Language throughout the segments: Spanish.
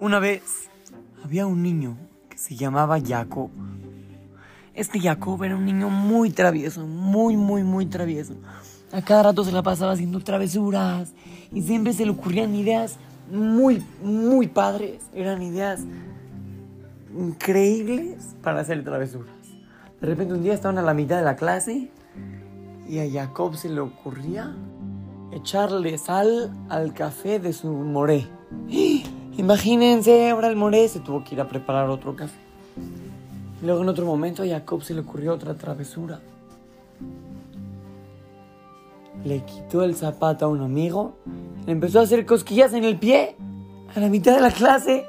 Una vez había un niño que se llamaba Jacob. Este Jacob era un niño muy travieso, muy, muy, muy travieso. A cada rato se la pasaba haciendo travesuras y siempre se le ocurrían ideas muy, muy padres. Eran ideas increíbles para hacer travesuras. De repente un día estaban a la mitad de la clase y a Jacob se le ocurría echarle sal al café de su moré. Imagínense, ahora el moré se tuvo que ir a preparar otro café. Luego en otro momento a Jacob se le ocurrió otra travesura. Le quitó el zapato a un amigo, le empezó a hacer cosquillas en el pie a la mitad de la clase.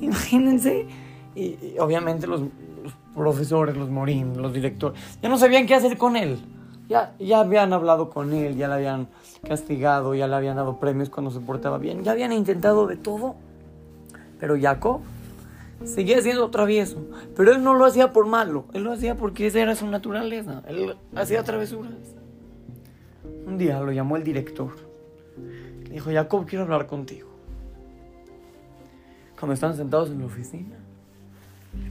Imagínense. Y, obviamente los, profesores, los morín, los directores, ya no sabían qué hacer con él. Ya, ya habían hablado con él, ya le habían castigado, ya le habían dado premios cuando se portaba bien, ya habían intentado de todo. Pero Jacob seguía siendo travieso. Pero él no lo hacía por malo, él lo hacía porque esa era su naturaleza. Él hacía travesuras. Un día lo llamó el director. Le dijo, Jacob, quiero hablar contigo. Cuando estaban sentados en la oficina,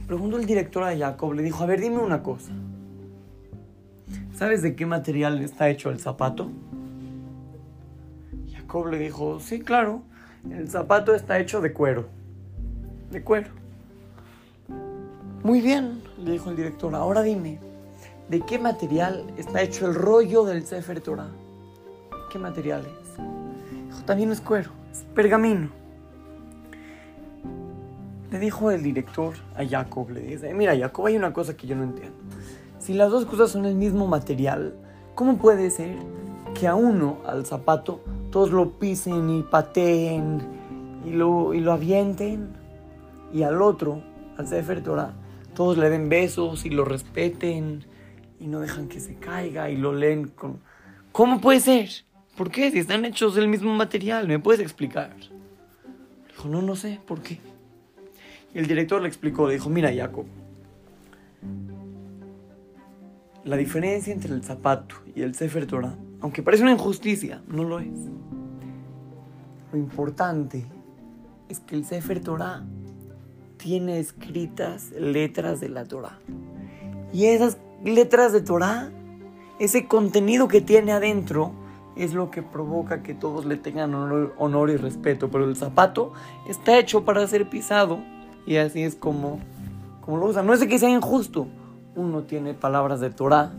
preguntó el director a Jacob, le dijo, a ver, dime una cosa. ¿Sabes de qué material está hecho el zapato? Jacob le dijo, sí, claro, el zapato está hecho de cuero. De cuero. Muy bien, le dijo el director, ahora dime, ¿de qué material está hecho el rollo del Sefer Torah? ¿Qué material es? También es cuero, es pergamino. Le dijo el director a Jacob, le dice, mira Jacob, hay una cosa que yo no entiendo. Si las dos cosas son el mismo material, ¿cómo puede ser que a uno, al zapato, todos lo pisen y pateen y lo, y lo avienten? Y al otro, al Sefer Torah, todos le den besos y lo respeten y no dejan que se caiga y lo leen con... ¿Cómo puede ser? ¿Por qué? Si están hechos del mismo material, ¿me puedes explicar? Dijo, no, no sé, ¿por qué? Y el director le explicó, le dijo, mira Jacob, la diferencia entre el zapato y el Sefer Torah, aunque parece una injusticia, no lo es. Lo importante es que el Sefer Torah tiene escritas letras de la Torah. Y esas letras de Torah, ese contenido que tiene adentro, es lo que provoca que todos le tengan honor, y respeto. Pero el zapato está hecho para ser pisado y así es como, como lo usan. No es que sea injusto, uno tiene palabras de Torah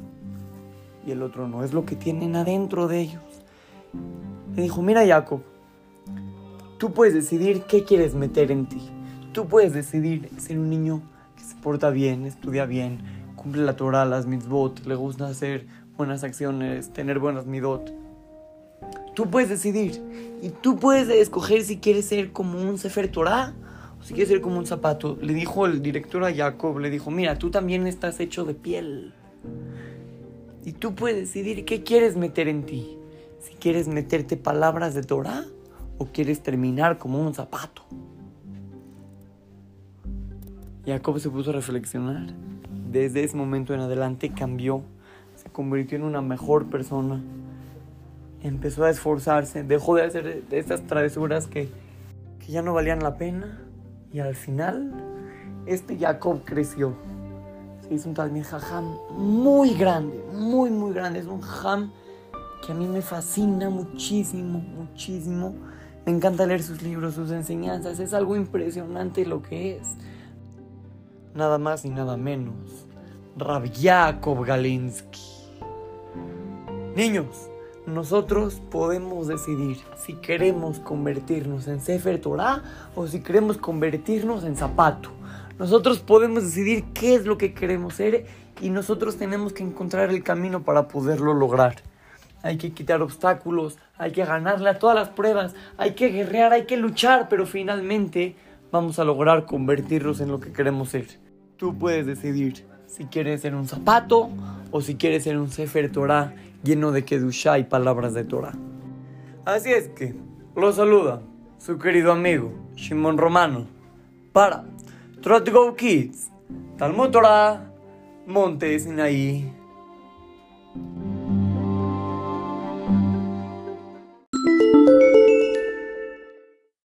y el otro no. Es lo que tienen adentro de ellos. Le dijo, mira Jacob, tú puedes decidir qué quieres meter en ti. Tú puedes decidir ser un niño que se porta bien, estudia bien, cumple la Torah, las mitzvot, le gusta hacer buenas acciones, tener buenas midot. Tú puedes decidir. Y tú puedes escoger si quieres ser como un Sefer Torah si quieres ser como un zapato, le dijo el director a Jacob, le dijo, mira, tú también estás hecho de piel. Y tú puedes decidir qué quieres meter en ti. Si quieres meterte palabras de Torah o quieres terminar como un zapato. Jacob se puso a reflexionar. Desde ese momento en adelante cambió, se convirtió en una mejor persona. Empezó a esforzarse, dejó de hacer estas travesuras que, que ya no valían la pena y al final, este Jacob creció. Se hizo un Talmid Jajam muy grande, muy, muy grande. Es un Jajam que a mí me fascina muchísimo, muchísimo. Me encanta leer sus libros, sus enseñanzas. Es algo impresionante lo que es. Nada más y nada menos. Rab Jacob Galinsky. Niños, nosotros podemos decidir si queremos convertirnos en Sefer Torah o si queremos convertirnos en zapato. Nosotros podemos decidir qué es lo que queremos ser y nosotros tenemos que encontrar el camino para poderlo lograr. Hay que quitar obstáculos, hay que ganarle a todas las pruebas, hay que guerrear, hay que luchar, pero finalmente vamos a lograr convertirnos en lo que queremos ser. Tú puedes decidir si quieres ser un zapato o si quieres ser un Sefer Torah lleno de Kedushá y palabras de Torah. Así es que, lo saluda su querido amigo Shimon Romano para Trot Go Kids, Talmud Torah, Monte Sinaí.